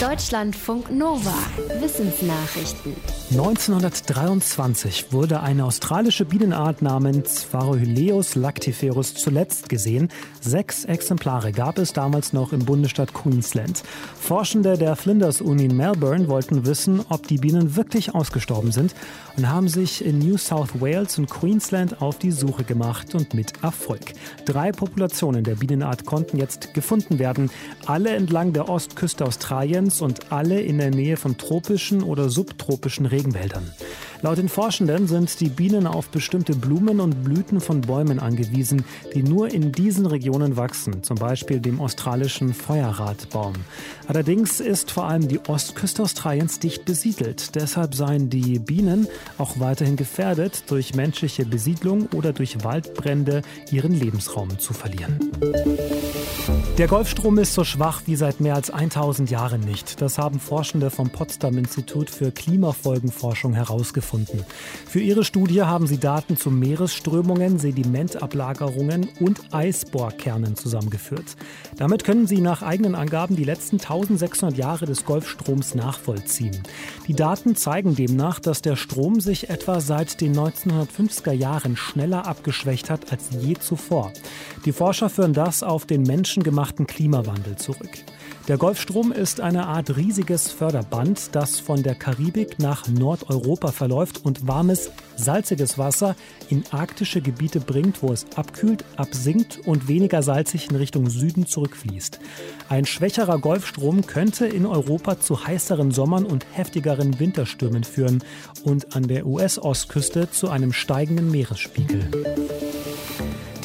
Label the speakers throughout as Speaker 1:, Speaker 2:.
Speaker 1: Deutschlandfunk Nova. Wissensnachrichten.
Speaker 2: 1923 wurde eine australische Bienenart namens Pharohyleus lactiferus zuletzt gesehen. Sechs Exemplare gab es damals noch im Bundesstaat Queensland. Forschende der Flinders Uni in Melbourne wollten wissen, ob die Bienen wirklich ausgestorben sind und haben sich in New South Wales und Queensland auf die Suche gemacht und mit Erfolg. Drei Populationen der Bienenart konnten jetzt gefunden werden, alle entlang der Ostküste Australiens Kontinents und alle in der Nähe von tropischen oder subtropischen Regenwäldern. Laut den Forschenden sind die Bienen auf bestimmte Blumen und Blüten von Bäumen angewiesen, die nur in diesen Regionen wachsen, zum Beispiel dem australischen Feuerradbaum. Allerdings ist vor allem die Ostküste Australiens dicht besiedelt. Deshalb seien die Bienen auch weiterhin gefährdet, durch menschliche Besiedlung oder durch Waldbrände ihren Lebensraum zu verlieren. Der Golfstrom ist so schwach wie seit mehr als 1000 Jahren nicht. Das haben Forschende vom Potsdam Institut für Klimafolgenforschung herausgefunden. Für ihre Studie haben sie Daten zu Meeresströmungen, Sedimentablagerungen und Eisbohrkernen zusammengeführt. Damit können sie nach eigenen Angaben die letzten 1600 Jahre des Golfstroms nachvollziehen. Die Daten zeigen demnach, dass der Strom sich etwa seit den 1950er Jahren schneller abgeschwächt hat als je zuvor. Die Forscher führen das auf den menschengemachten menschengemachten Klimawandel zurück. Der Golfstrom ist eine Art riesiges Förderband, das von der Karibik nach Nordeuropa verläuft und warmes, salziges Wasser in arktische Gebiete bringt, wo es abkühlt, absinkt und weniger salzig in Richtung Süden zurückfließt. Ein schwächerer Golfstrom könnte in Europa zu heißeren Sommern und heftigeren Winterstürmen führen und an der US-Ostküste zu einem steigenden Meeresspiegel.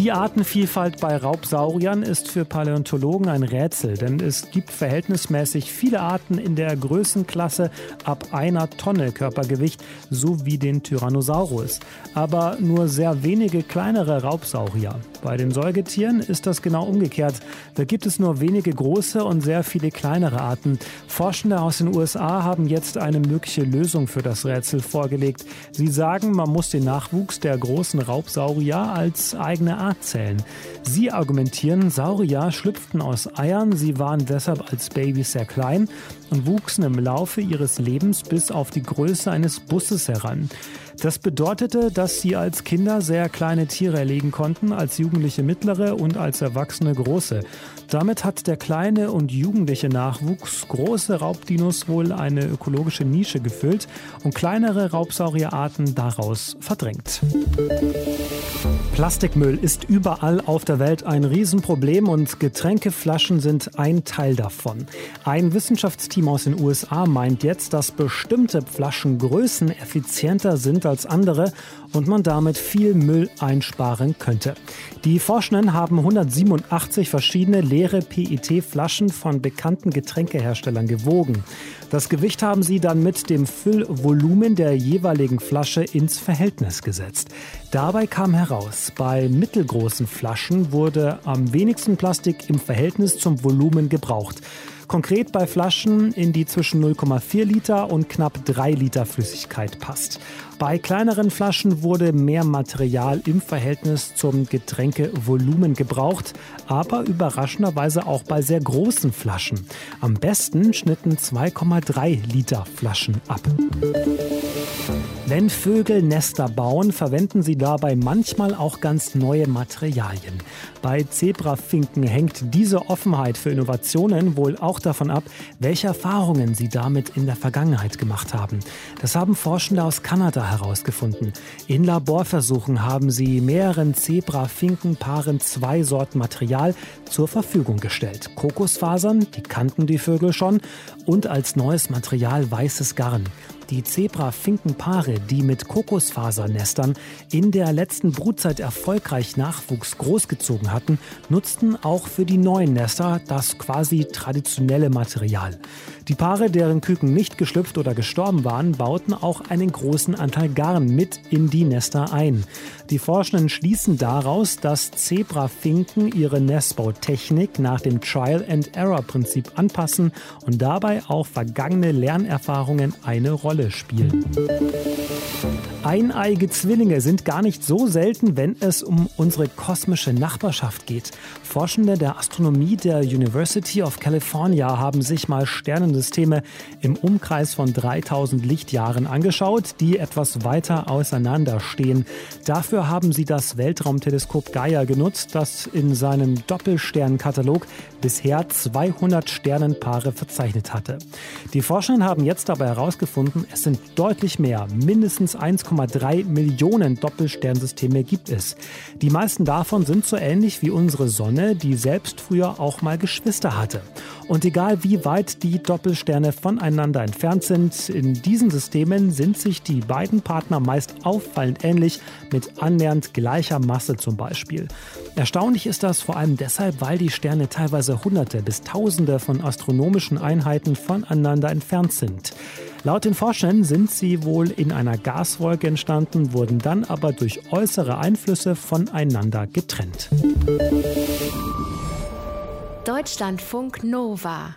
Speaker 2: Die Artenvielfalt bei Raubsauriern ist für Paläontologen ein Rätsel, denn es gibt verhältnismäßig viele Arten in der Größenklasse ab einer Tonne Körpergewicht, so wie den Tyrannosaurus, aber nur sehr wenige kleinere Raubsaurier. Bei den Säugetieren ist das genau umgekehrt. Da gibt es nur wenige große und sehr viele kleinere Arten. Forschende aus den USA haben jetzt eine mögliche Lösung für das Rätsel vorgelegt. Sie sagen, man muss den Nachwuchs der großen Raubsaurier als eigene Art zählen. Sie argumentieren, Saurier schlüpften aus Eiern, sie waren deshalb als Babys sehr klein und wuchsen im Laufe ihres Lebens bis auf die Größe eines Busses heran. Das bedeutete, dass sie als Kinder sehr kleine Tiere erlegen konnten, als Jugendliche mittlere und als Erwachsene große. Damit hat der kleine und jugendliche Nachwuchs große Raubdinos wohl eine ökologische Nische gefüllt und kleinere Raubsaurierarten daraus verdrängt. Plastikmüll ist überall auf der Welt ein Riesenproblem und Getränkeflaschen sind ein Teil davon. Ein Wissenschaftsteam aus den USA meint jetzt, dass bestimmte Flaschengrößen effizienter sind als andere und man damit viel Müll einsparen könnte. Die Forschenden haben 187 verschiedene leere PET-Flaschen von bekannten Getränkeherstellern gewogen. Das Gewicht haben sie dann mit dem Füllvolumen der jeweiligen Flasche ins Verhältnis gesetzt. Dabei kam heraus, bei mittelgroßen Flaschen wurde am wenigsten Plastik im Verhältnis zum Volumen gebraucht. Konkret bei Flaschen, in die zwischen 0,4 Liter und knapp 3 Liter Flüssigkeit passt. Bei kleineren Flaschen wurde mehr Material im Verhältnis zum Getränkevolumen gebraucht, aber überraschenderweise auch bei sehr großen Flaschen. Am besten schnitten 2,3 Liter Flaschen ab. Wenn Vögel Nester bauen, verwenden sie dabei manchmal auch ganz neue Materialien. Bei Zebrafinken hängt diese Offenheit für Innovationen wohl auch davon ab, welche Erfahrungen sie damit in der Vergangenheit gemacht haben. Das haben Forschende aus Kanada herausgefunden. In Laborversuchen haben sie mehreren Zebrafinkenpaaren zwei Sorten Material zur Verfügung gestellt. Kokosfasern, die kannten die Vögel schon, und als neues Material weißes Garn. Die Zebra-Finkenpaare, die mit Kokosfasernestern in der letzten Brutzeit erfolgreich Nachwuchs großgezogen hatten, nutzten auch für die neuen Nester das quasi traditionelle Material. Die Paare, deren Küken nicht geschlüpft oder gestorben waren, bauten auch einen großen Anteil Garn mit in die Nester ein. Die Forschenden schließen daraus, dass Zebrafinken ihre Nestbautechnik nach dem Trial-and-Error-Prinzip anpassen und dabei auch vergangene Lernerfahrungen eine Rolle spielen. Eineige Zwillinge sind gar nicht so selten, wenn es um unsere kosmische Nachbarschaft geht. Forschende der Astronomie der University of California haben sich mal Sternensysteme im Umkreis von 3000 Lichtjahren angeschaut, die etwas weiter auseinander stehen. Dafür haben sie das Weltraumteleskop Gaia genutzt, das in seinem Doppelsternkatalog bisher 200 Sternenpaare verzeichnet hatte. Die Forschenden haben jetzt dabei herausgefunden, es sind deutlich mehr, mindestens 1, 1,3 Millionen Doppelsternsysteme gibt es. Die meisten davon sind so ähnlich wie unsere Sonne, die selbst früher auch mal Geschwister hatte. Und egal wie weit die Doppelsterne voneinander entfernt sind, in diesen Systemen sind sich die beiden Partner meist auffallend ähnlich, mit annähernd gleicher Masse zum Beispiel. Erstaunlich ist das vor allem deshalb, weil die Sterne teilweise Hunderte bis Tausende von astronomischen Einheiten voneinander entfernt sind. Laut den Forschern sind sie wohl in einer Gaswolke entstanden, wurden dann aber durch äußere Einflüsse voneinander getrennt.
Speaker 1: Deutschlandfunk Nova